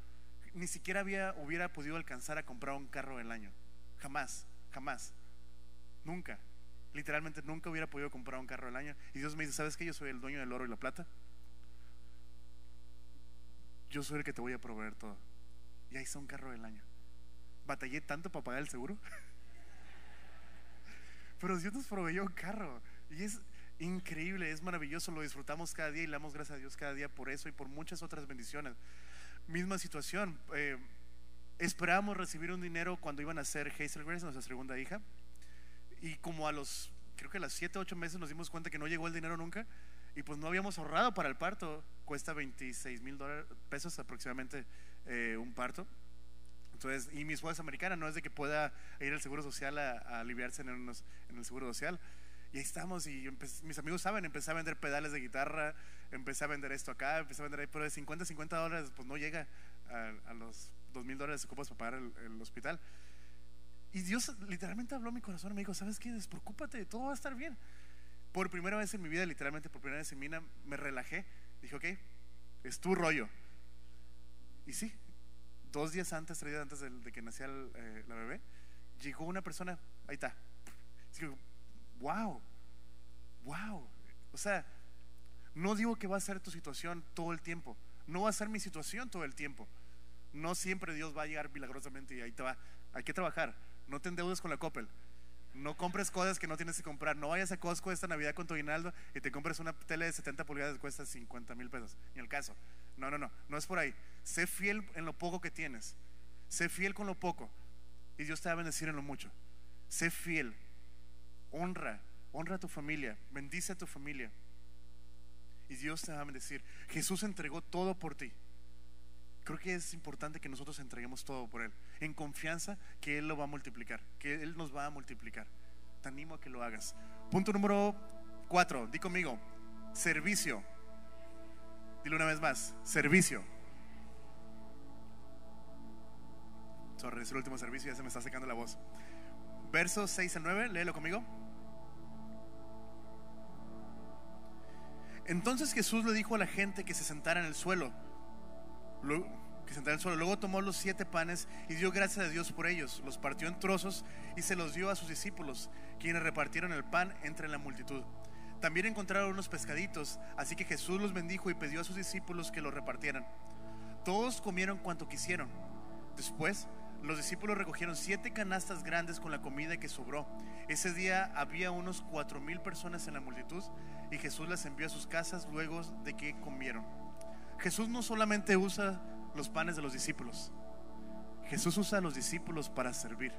ni siquiera había, hubiera podido alcanzar a comprar un carro el año, jamás, jamás, nunca. Literalmente nunca hubiera podido comprar un carro al año. Y Dios me dice, ¿sabes que yo soy el dueño del oro y la plata? Yo soy el que te voy a proveer todo. Y ahí está un carro del año. Batallé tanto para pagar el seguro. [laughs] Pero Dios nos proveyó un carro. Y es increíble, es maravilloso, lo disfrutamos cada día y le damos gracias a Dios cada día por eso y por muchas otras bendiciones. Misma situación. eh, esperábamos recibir un dinero cuando iban a ser Hazel Grace, nuestra segunda hija. Y como a los creo que a las 7, 8 meses nos dimos cuenta que no llegó el dinero nunca y pues no habíamos ahorrado para el parto. Cuesta 26 mil pesos aproximadamente eh, un parto. Entonces, y mi esposa es americana, no es de que pueda ir al Seguro Social a, aliviarse en, en, el Seguro Social. Y ahí estamos, y mis amigos saben, empecé a vender pedales de guitarra, empecé a vender esto acá, empecé a vender ahí, pero de 50 50 dólares, pues no llega a, los 2 mil dólares que ocupas para pagar el, hospital. Y Dios literalmente habló a mi corazón y me dijo, ¿sabes qué? Despreocúpate, todo va a estar bien. Por primera vez en mi vida, literalmente por primera vez en mi vida, me relajé. Dije, ok, es tu rollo. Y sí, dos días antes, tres días antes de, que nacía eh, la bebé, llegó una persona, ahí está. Digo, wow, wow. O sea, no digo que va a ser tu situación todo el tiempo, no va a ser mi situación todo el tiempo. No siempre Dios va a llegar milagrosamente y ahí te va. Hay que trabajar. No te endeudes con la Coppel. No compres cosas que no tienes que comprar. No vayas a Costco esta Navidad con tu aguinaldo y te compres una tele de 70 pulgadas que cuesta 50 mil pesos. Ni el caso. No, no, no. No es por ahí. Sé fiel en lo poco que tienes. Sé fiel con lo poco. Y Dios te va a bendecir en lo mucho. Sé fiel. Honra. Honra a tu familia. Bendice a tu familia. Y Dios te va a bendecir. Jesús entregó todo por ti. Creo que es importante que nosotros entreguemos todo por Él. En confianza que Él lo va a multiplicar. Que Él nos va a multiplicar. Te animo a que lo hagas. Punto número cuatro. Di conmigo. Servicio. Dile una vez más. Servicio. Sorry, es el último servicio, ya se me está secando la voz. Versos 6 a 9, léelo conmigo. Entonces Jesús le dijo a la gente que se sentara en el suelo. Que sentara en el suelo. Luego tomó los siete panes y dio gracias a Dios por ellos. Los partió en trozos y se los dio a sus discípulos, quienes repartieron el pan entre la multitud. También encontraron unos pescaditos, así que Jesús los bendijo y pidió a sus discípulos que los repartieran. Todos comieron cuanto quisieron. Después los discípulos recogieron siete canastas grandes con la comida que sobró. Ese día había unos cuatro mil personas en la multitud y Jesús las envió a sus casas luego de que comieron. Jesús no solamente usa los panes de los discípulos, Jesús usa a los discípulos para servir.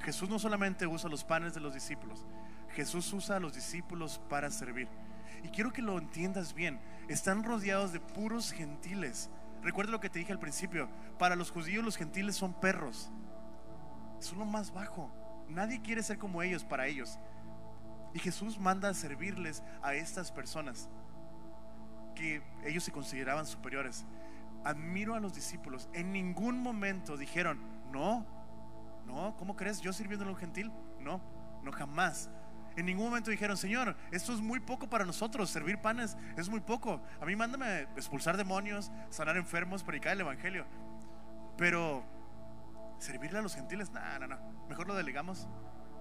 Jesús no solamente usa los panes de los discípulos, Jesús usa a los discípulos para servir. Y quiero que lo entiendas bien, están rodeados de puros gentiles Recuerda lo que te dije al principio. Para los judíos los gentiles son perros. Son lo más bajo. Nadie quiere ser como ellos para ellos. Y Jesús manda a servirles a estas personas que ellos se consideraban superiores. Admiro a los discípulos. En ningún momento dijeron, no, no, ¿cómo crees? Yo sirviendo a un gentil. No, no jamás. En ningún momento dijeron, Señor, esto es muy poco para nosotros, servir panes es muy poco. A mí mándame expulsar demonios, sanar enfermos, predicar el Evangelio. Pero servirle a los gentiles, no, no, no. Mejor lo delegamos.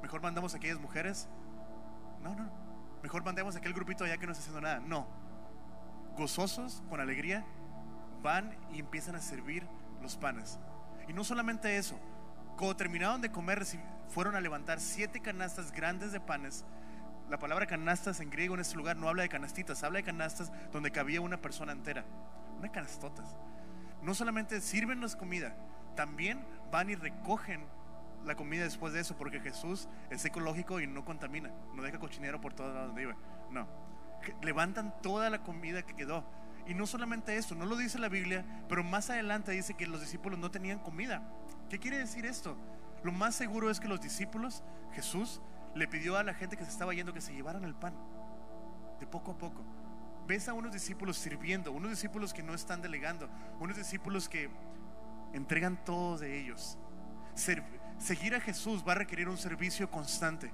Mejor mandamos a aquellas mujeres. No, no. Mejor mandemos a aquel grupito allá que no está haciendo nada. No. Gozosos, con alegría, van y empiezan a servir los panes. Y no solamente eso, cuando terminaron de comer, fueron a levantar siete canastas grandes de panes. La palabra canastas en griego en este lugar no habla de canastitas, habla de canastas donde cabía una persona entera. Una canastotas. No solamente sirven la comida, también van y recogen la comida después de eso, porque Jesús es ecológico y no contamina, no deja cochinero por todos lados donde vive. No. Levantan toda la comida que quedó. Y no solamente eso, no lo dice la Biblia, pero más adelante dice que los discípulos no tenían comida. ¿Qué quiere decir esto? Lo más seguro es que los discípulos, Jesús, le pidió a la gente que se estaba yendo que se llevaran el pan, de poco a poco. Ves a unos discípulos sirviendo, unos discípulos que no están delegando, unos discípulos que entregan todo de ellos. seguir a Jesús va a requerir un servicio constante.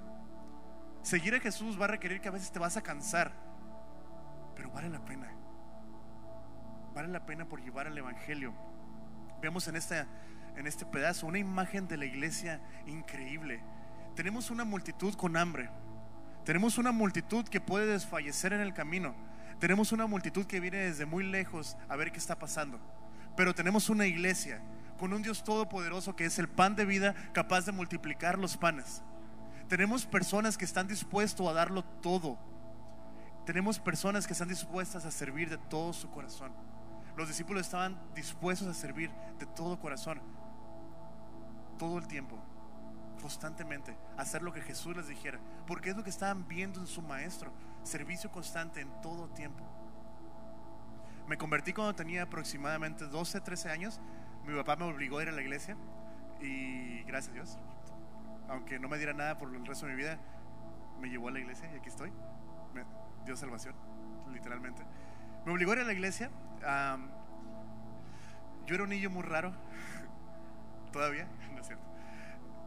Seguir a Jesús va a requerir que a veces te vas a cansar, pero vale la pena. Vale la pena por llevar el Evangelio. Vemos en esta en este pedazo, una imagen de la iglesia increíble. Tenemos una multitud con hambre. Tenemos una multitud que puede desfallecer en el camino. Tenemos una multitud que viene desde muy lejos a ver qué está pasando. Pero tenemos una iglesia con un Dios todopoderoso que es el pan de vida capaz de multiplicar los panes. Tenemos personas que están dispuestos a darlo todo. Tenemos personas que están dispuestas a servir de todo su corazón. Los discípulos estaban dispuestos a servir de todo corazón todo el tiempo. constantemente, hacer lo que Jesús les dijera, porque es lo que estaban viendo en su maestro, servicio constante en todo tiempo. Me convertí cuando tenía aproximadamente 12, 13 años. Mi papá me obligó a ir a la iglesia y gracias a Dios, aunque no me diera nada por el resto de mi vida, me llevó a la iglesia y aquí estoy. Dio salvación, literalmente. Me obligó a ir a la iglesia. yo era un niño muy raro, [laughs] todavía, [laughs] no es cierto,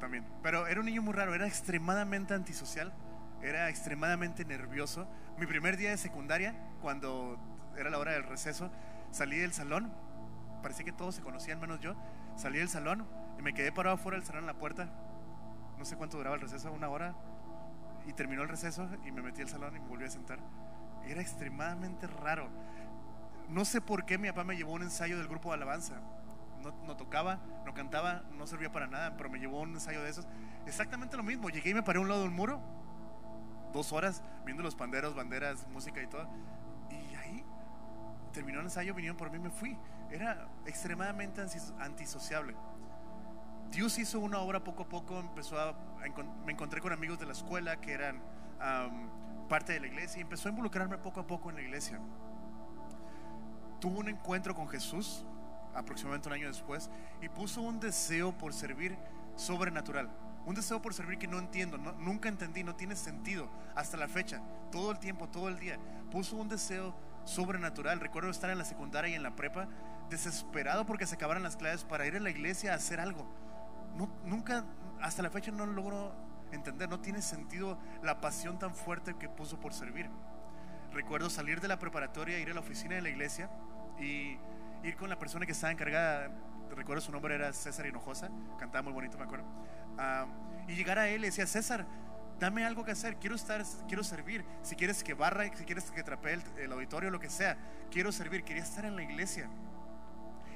también. Pero era un niño muy raro, era extremadamente antisocial, era extremadamente nervioso. Mi primer día de secundaria, cuando era la hora del receso, salí del salón, parecía que todos se conocían menos yo, salí del salón y me quedé parado afuera del salón en la puerta. No sé cuánto duraba el receso, una hora, y terminó el receso y me metí al salón y me volví a sentar. Era extremadamente raro. No sé por qué mi papá me llevó a un ensayo del grupo de alabanza. No, tocaba, no cantaba, no servía para nada, pero me llevó a un ensayo de esos. Exactamente lo mismo. Llegué y me paré a un lado del muro, dos horas, viendo los panderos, banderas, música y todo. Y ahí terminó el ensayo, vinieron por mí me fui. Era extremadamente antisociable. Dios hizo una obra poco a poco, empezó a, me encontré con amigos de la escuela que eran parte de la iglesia y empezó a involucrarme poco a poco en la iglesia. Tuvo un encuentro con Jesús aproximadamente un año después y puso un deseo por servir sobrenatural. Un deseo por servir que no entiendo, nunca entendí, no tiene sentido hasta la fecha, todo el tiempo, todo el día. Puso un deseo sobrenatural. Recuerdo estar en la secundaria y en la prepa desesperado porque se acabaran las clases para ir a la iglesia a hacer algo nunca, hasta la fecha no logro entender, no tiene sentido la pasión tan fuerte que puso por servir. Recuerdo salir de la preparatoria, ir a la oficina de la iglesia y ir con la persona que estaba encargada, recuerdo su nombre era César Hinojosa, cantaba muy bonito, me acuerdo. Ah, y llegar a él y decía, César, dame algo que hacer, quiero estar, quiero servir. Si quieres que barra, si quieres que trapee el, el, auditorio, lo que sea, quiero servir, quería estar en la iglesia.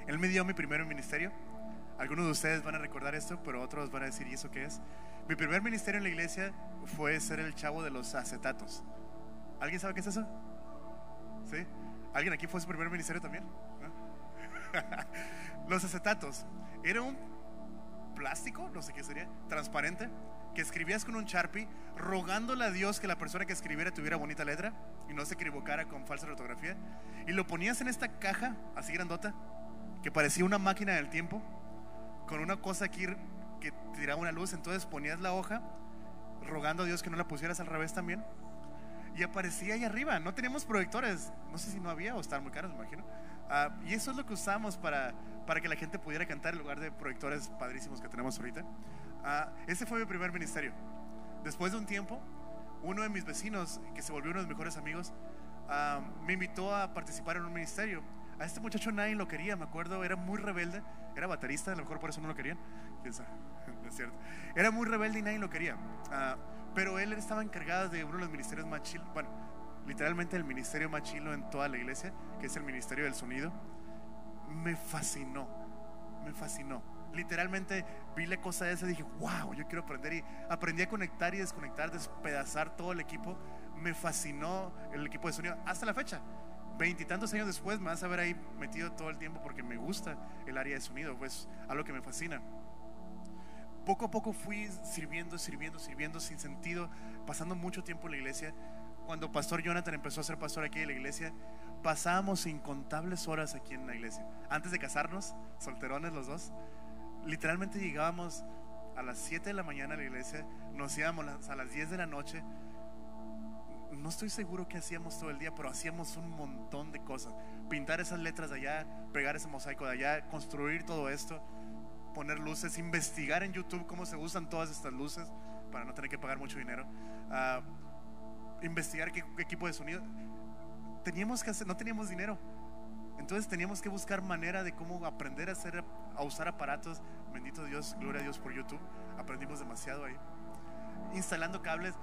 Él me dio mi primer ministerio algunos de ustedes van a recordar esto, pero otros van a decir, ¿y eso qué es? Mi primer ministerio en la iglesia fue ser el chavo de los acetatos. ¿Alguien sabe qué es eso? ¿Sí? ¿Alguien aquí fue su primer ministerio también? [laughs] los acetatos. Era un plástico, no sé qué sería, transparente, que escribías con un Sharpie, rogándole a Dios que la persona que escribiera tuviera bonita letra y no se equivocara con falsa ortografía. Y lo ponías en esta caja, así grandota, que parecía una máquina del tiempo con una cosa aquí que tiraba una luz, entonces ponías la hoja rogando a Dios que no la pusieras al revés también. Y aparecía ahí arriba. No teníamos proyectores. No sé si no había o estaban muy caros, me imagino. Ah, y eso es lo que usamos para, para que la gente pudiera cantar en lugar de proyectores padrísimos que tenemos ahorita. Uh, ese fue mi primer ministerio. Después de un tiempo, uno de mis vecinos, que se volvió uno de mis mejores amigos, ah, me invitó a participar en un ministerio. A este muchacho nadie lo quería, me acuerdo, era muy rebelde, era baterista, a lo mejor por eso no lo querían. [laughs] es cierto. Era muy rebelde y nadie lo quería. Ah, pero él estaba encargado de uno de los ministerios más chilos, bueno, literalmente el ministerio más chilo en toda la iglesia, que es el ministerio del sonido. Me fascinó, me fascinó. Literalmente vi la cosa de esa y dije, wow, yo quiero aprender. Y aprendí a conectar y desconectar, despedazar todo el equipo. Me fascinó el equipo de sonido hasta la fecha veintitantos años después me vas a ver ahí metido todo el tiempo porque me gusta el área de sonido, pues algo que me fascina. Poco a poco fui sirviendo, sirviendo, sirviendo sin sentido, pasando mucho tiempo en la iglesia. Cuando Pastor Jonathan empezó a ser pastor aquí en la iglesia, pasábamos incontables horas aquí en la iglesia. Antes de casarnos, solterones los dos, literalmente llegábamos a las 7 de la mañana a la iglesia, nos íbamos a las 10 de la noche, no estoy seguro que hacíamos todo el día, pero hacíamos un montón de cosas. Pintar esas letras de allá, pegar ese mosaico de allá, construir todo esto, poner luces, investigar en YouTube cómo se usan todas estas luces para no tener que pagar mucho dinero, ah, investigar qué, equipo de sonido. Teníamos que hacer, no teníamos dinero. Entonces teníamos que buscar manera de cómo aprender a hacer, a usar aparatos. Bendito Dios, gloria a Dios por YouTube. Aprendimos demasiado ahí. Instalando cables.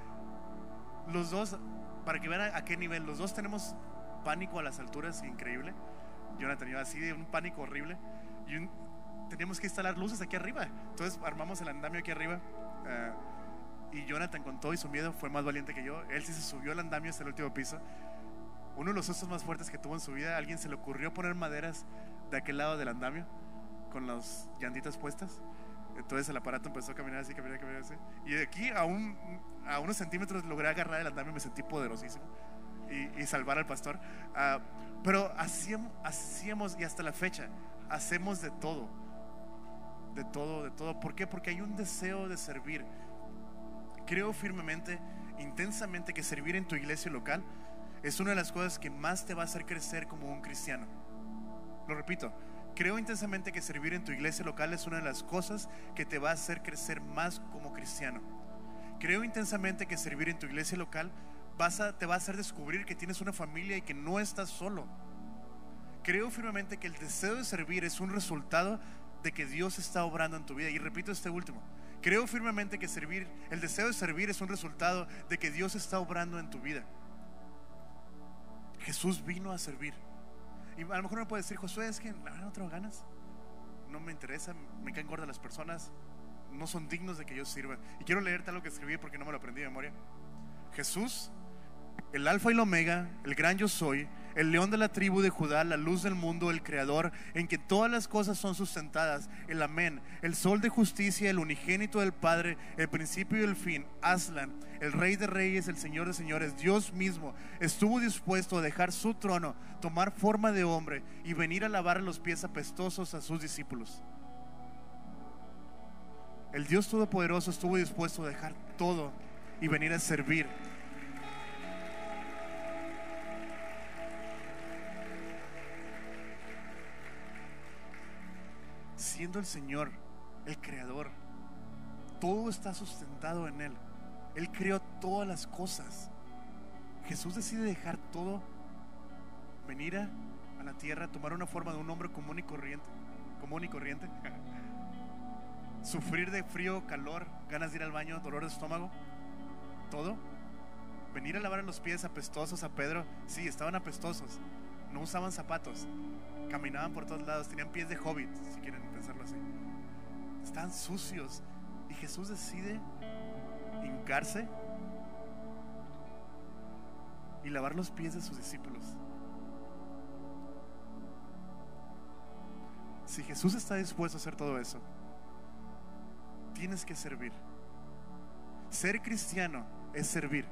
Los dos para que vean a, qué nivel. Los dos tenemos pánico a las alturas, increíble. Jonathan iba así de un pánico horrible. Y teníamos que instalar luces aquí arriba. Entonces armamos el andamio aquí arriba. Eh, y Jonathan, con todo y su miedo, fue más valiente que yo. Él sí se subió al andamio hasta el último piso. Uno de los sustos más fuertes que tuvo en su vida, alguien se le ocurrió poner maderas de aquel lado del andamio con las llantitas puestas. Entonces el aparato empezó a caminar así, caminar, caminar así. Y de aquí a, un, a unos centímetros logré agarrar el andamio y me sentí poderosísimo. Y, y salvar al pastor. Ah, pero hacíamos, hacíamos, y hasta la fecha, hacemos de todo. De todo, de todo. ¿Por qué? Porque hay un deseo de servir. Creo firmemente, intensamente, que servir en tu iglesia local es una de las cosas que más te va a hacer crecer como un cristiano. Lo repito, creo intensamente que servir en tu iglesia local es una de las cosas que te va a hacer crecer más como cristiano. Creo intensamente que servir en tu iglesia local te va a hacer descubrir que tienes una familia y que no estás solo. Creo firmemente que el deseo de servir es un resultado de que Dios está obrando en tu vida. Y repito este último. Creo firmemente que servir, el deseo de servir es un resultado de que Dios está obrando en tu vida. Jesús vino a servir. Y a lo mejor me puede decir, Josué, es que la verdad no tengo ganas. No me interesa, me caen gordas las personas. No son dignos de que yo sirva. Y quiero leerte algo que escribí porque no me lo aprendí de memoria. Jesús el alfa y el omega, el gran yo soy, el león de la tribu de Judá, la luz del mundo, el creador, en que todas las cosas son sustentadas, el amén, el sol de justicia, el unigénito del Padre, el principio y el fin, Aslan, el rey de reyes, el señor de señores, Dios mismo, estuvo dispuesto a dejar su trono, tomar forma de hombre y venir a lavar los pies apestosos a sus discípulos. El Dios Todopoderoso estuvo dispuesto a dejar todo y venir a servir siendo el Señor, el Creador. Todo está sustentado en Él. Él creó todas las cosas. Jesús decide dejar todo, venir a, la tierra, tomar una forma de un hombre común y corriente, común y corriente, [laughs] sufrir de frío, calor, ganas de ir al baño, dolor de estómago, todo. Venir a lavar los pies apestosos a Pedro, sí, estaban apestosos, no usaban zapatos, caminaban por todos lados, tenían pies de hobbit, si quieren pensarlo así. Estaban sucios. Y Jesús decide hincarse y lavar los pies de sus discípulos. Si Jesús está dispuesto a hacer todo eso, tienes que servir. Ser cristiano es servir.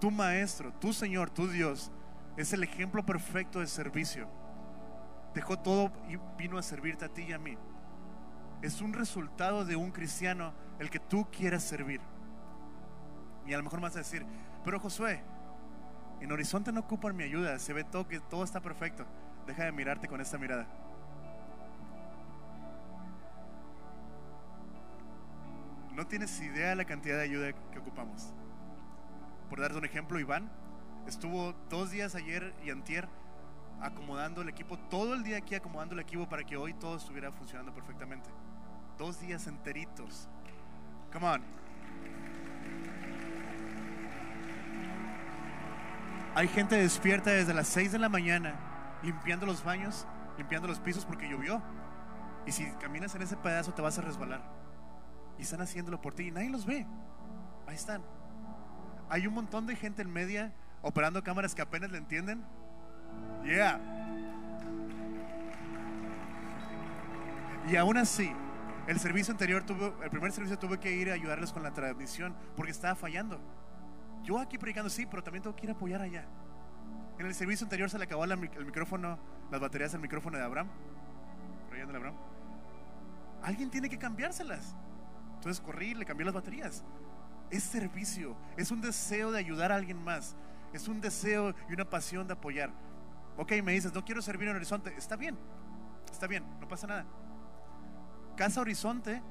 Tu maestro, tu Señor, tu Dios, es el ejemplo perfecto de servicio dejó todo y vino a servirte a ti y a mí. Es un resultado de un cristiano el que tú quieras servir. Y a lo mejor me vas a decir, pero Josué, en Horizonte no ocupan mi ayuda, se ve todo que todo está perfecto. Deja de mirarte con esta mirada. No tienes idea de la cantidad de ayuda que ocupamos. Por darte un ejemplo, Iván estuvo dos días ayer y antier acomodando el equipo, todo el día aquí acomodando el equipo para que hoy todo estuviera funcionando perfectamente. Dos días enteritos. Come on. Hay gente despierta desde las 6 de la mañana limpiando los baños, limpiando los pisos porque llovió. Y si caminas en ese pedazo te vas a resbalar. Y están haciéndolo por ti y nadie los ve. Ahí están. Hay un montón de gente en media operando cámaras que apenas le entienden Yeah. Y aún así, el servicio anterior tuvo, el primer servicio tuve que ir a ayudarles con la transmisión porque estaba fallando. Yo aquí predicando, sí, pero también tengo que ir a apoyar allá. En el servicio anterior se le acabó el micrófono, las baterías del micrófono de Abraham. Por allá de Abraham. Alguien tiene que cambiárselas. Entonces corrí, le cambié las baterías. Es servicio, es un deseo de ayudar a alguien más. Es un deseo y una pasión de apoyar. Ok, me dices, no quiero servir en Horizonte. Está bien, está bien, no pasa nada. Casa Horizonte,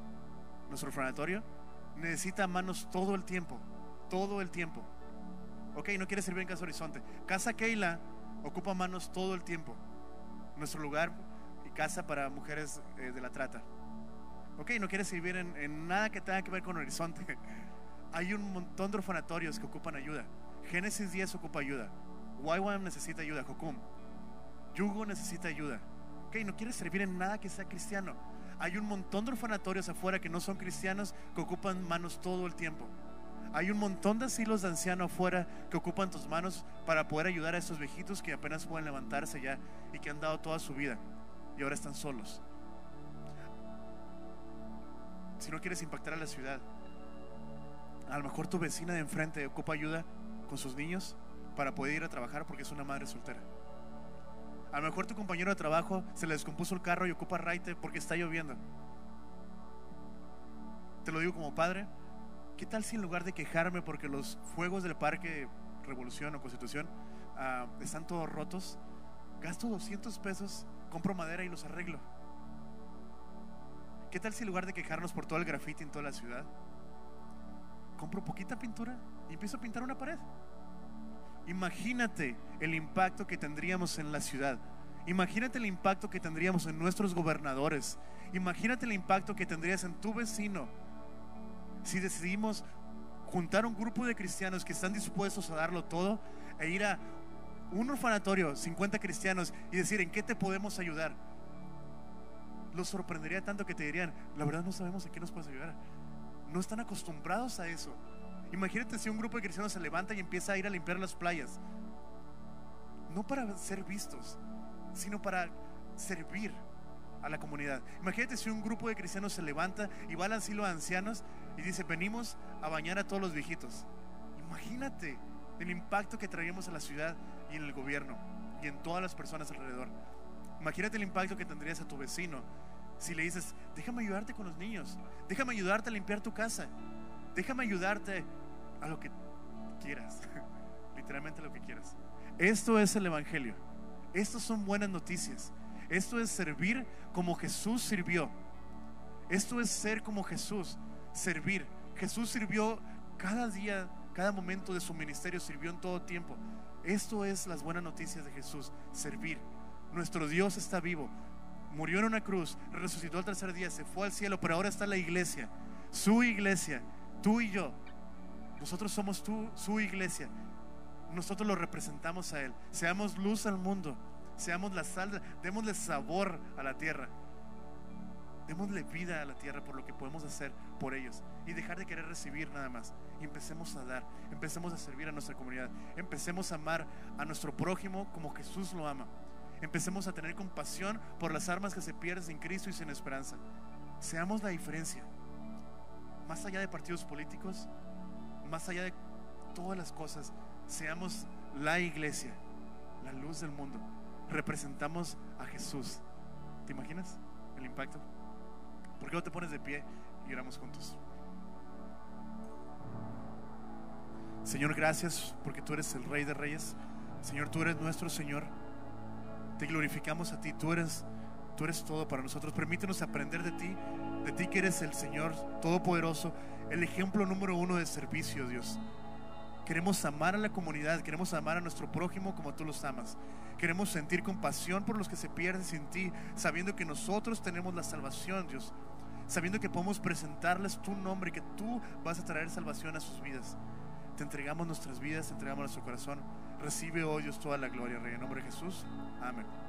nuestro orfanatorio, necesita manos todo el tiempo, todo el tiempo. Ok, no quiere servir en Casa Horizonte. Casa Keila ocupa manos todo el tiempo. Nuestro lugar y casa para mujeres eh, de la trata. Ok, no quiere servir en, nada que tenga que ver con Horizonte. [laughs] Hay un montón de orfanatorios que ocupan ayuda. Génesis 10 ocupa ayuda. YWAM necesita ayuda. Jocum. Yugo necesita ayuda. Ok, no quiere servir en nada que sea cristiano. Hay un montón de orfanatorios afuera que no son cristianos que ocupan manos todo el tiempo. Hay un montón de asilos de ancianos afuera que ocupan tus manos para poder ayudar a esos viejitos que apenas pueden levantarse ya y que han dado toda su vida y ahora están solos. si no quieres impactar a la ciudad, a lo mejor tu vecina de enfrente ocupa ayuda con sus niños para poder ir a trabajar porque es una madre soltera. A lo mejor tu compañero de trabajo se le descompuso el carro y ocupa raite porque está lloviendo. Te lo digo como padre. ¿Qué tal si en lugar de quejarme porque los fuegos del parque Revolución o Constitución ah, están todos rotos, gasto 200 pesos, compro madera y los arreglo? ¿Qué tal si en lugar de quejarnos por todo el grafiti en toda la ciudad, compro poquita pintura y empiezo a pintar una pared? Imagínate el impacto que tendríamos en la ciudad. Imagínate el impacto que tendríamos en nuestros gobernadores. Imagínate el impacto que tendrías en tu vecino si decidimos juntar un grupo de cristianos que están dispuestos a darlo todo e ir a un orfanatorio, 50 cristianos, y decir, ¿en qué te podemos ayudar? Los sorprendería tanto que te dirían, la verdad no sabemos en qué nos puedes ayudar. No están acostumbrados a eso. Imagínate si un grupo de cristianos se levanta y empieza a ir a limpiar las playas. No para ser vistos, sino para servir a la comunidad. Imagínate si un grupo de cristianos se levanta y va al asilo de ancianos y dice, venimos a bañar a todos los viejitos. Imagínate el impacto que traeríamos a la ciudad y en el gobierno y en todas las personas alrededor. Imagínate el impacto que tendrías a tu vecino si le dices, déjame ayudarte con los niños, déjame ayudarte a limpiar tu casa, déjame ayudarte a lo que quieras, [laughs] literalmente lo que quieras. Esto es el Evangelio. Estas son buenas noticias. Esto es servir como Jesús sirvió. Esto es ser como Jesús, servir. Jesús sirvió cada día, cada momento de su ministerio, sirvió en todo tiempo. Esto es las buenas noticias de Jesús, servir. Nuestro Dios está vivo. Murió en una cruz, resucitó al tercer día, se fue al cielo, pero ahora está la iglesia, su iglesia, tú y yo, nosotros somos tú, su iglesia. Nosotros lo representamos a Él. Seamos luz al mundo. Seamos la sal. Démosle sabor a la tierra. Démosle vida a la tierra por lo que podemos hacer por ellos. Y dejar de querer recibir nada más. Y empecemos a dar. Empecemos a servir a nuestra comunidad. Empecemos a amar a nuestro prójimo como Jesús lo ama. Empecemos a tener compasión por las armas que se pierden sin Cristo y sin esperanza. Seamos la diferencia. Más allá de partidos políticos, más allá de todas las cosas, seamos la iglesia, la luz del mundo. Representamos a Jesús. ¿Te imaginas el impacto? ¿Por qué no te pones de pie y oramos juntos? Señor, gracias porque tú eres el Rey de Reyes. Señor, tú eres nuestro Señor. Te glorificamos a ti. Tú eres, tú eres todo para nosotros. Permítenos aprender de ti, de ti que eres el Señor Todopoderoso el ejemplo número uno de servicio, Dios. Queremos amar a la comunidad, queremos amar a nuestro prójimo como tú los amas. Queremos sentir compasión por los que se pierden sin ti, sabiendo que nosotros tenemos la salvación, Dios. Sabiendo que podemos presentarles tu nombre que tú vas a traer salvación a sus vidas. Te entregamos nuestras vidas, te entregamos nuestro corazón. Recibe hoy, Dios, toda la gloria, Rey. En nombre de Jesús. Amén.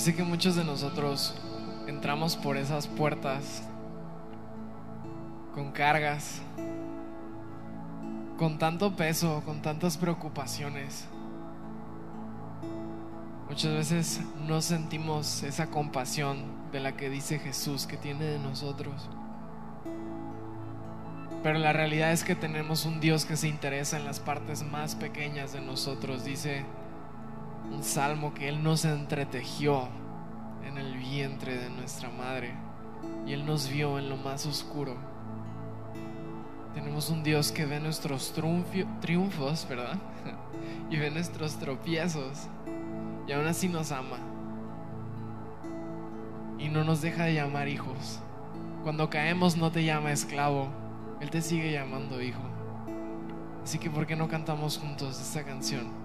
Sé que muchos de nosotros entramos por esas puertas con cargas, con tanto peso, con tantas preocupaciones. Muchas veces no sentimos esa compasión de la que dice Jesús que tiene de nosotros. Pero la realidad es que tenemos un Dios que se interesa en las partes más pequeñas de nosotros. Dice un salmo que Él nos entretejió en el vientre de nuestra madre y Él nos vio en lo más oscuro. Tenemos un Dios que ve nuestros triunfos, ¿verdad? [laughs] y ve nuestros tropiezos y aún así nos ama y no nos deja de llamar hijos. Cuando caemos no te llama esclavo, Él te sigue llamando hijo. Así que ¿por qué no cantamos juntos esta canción?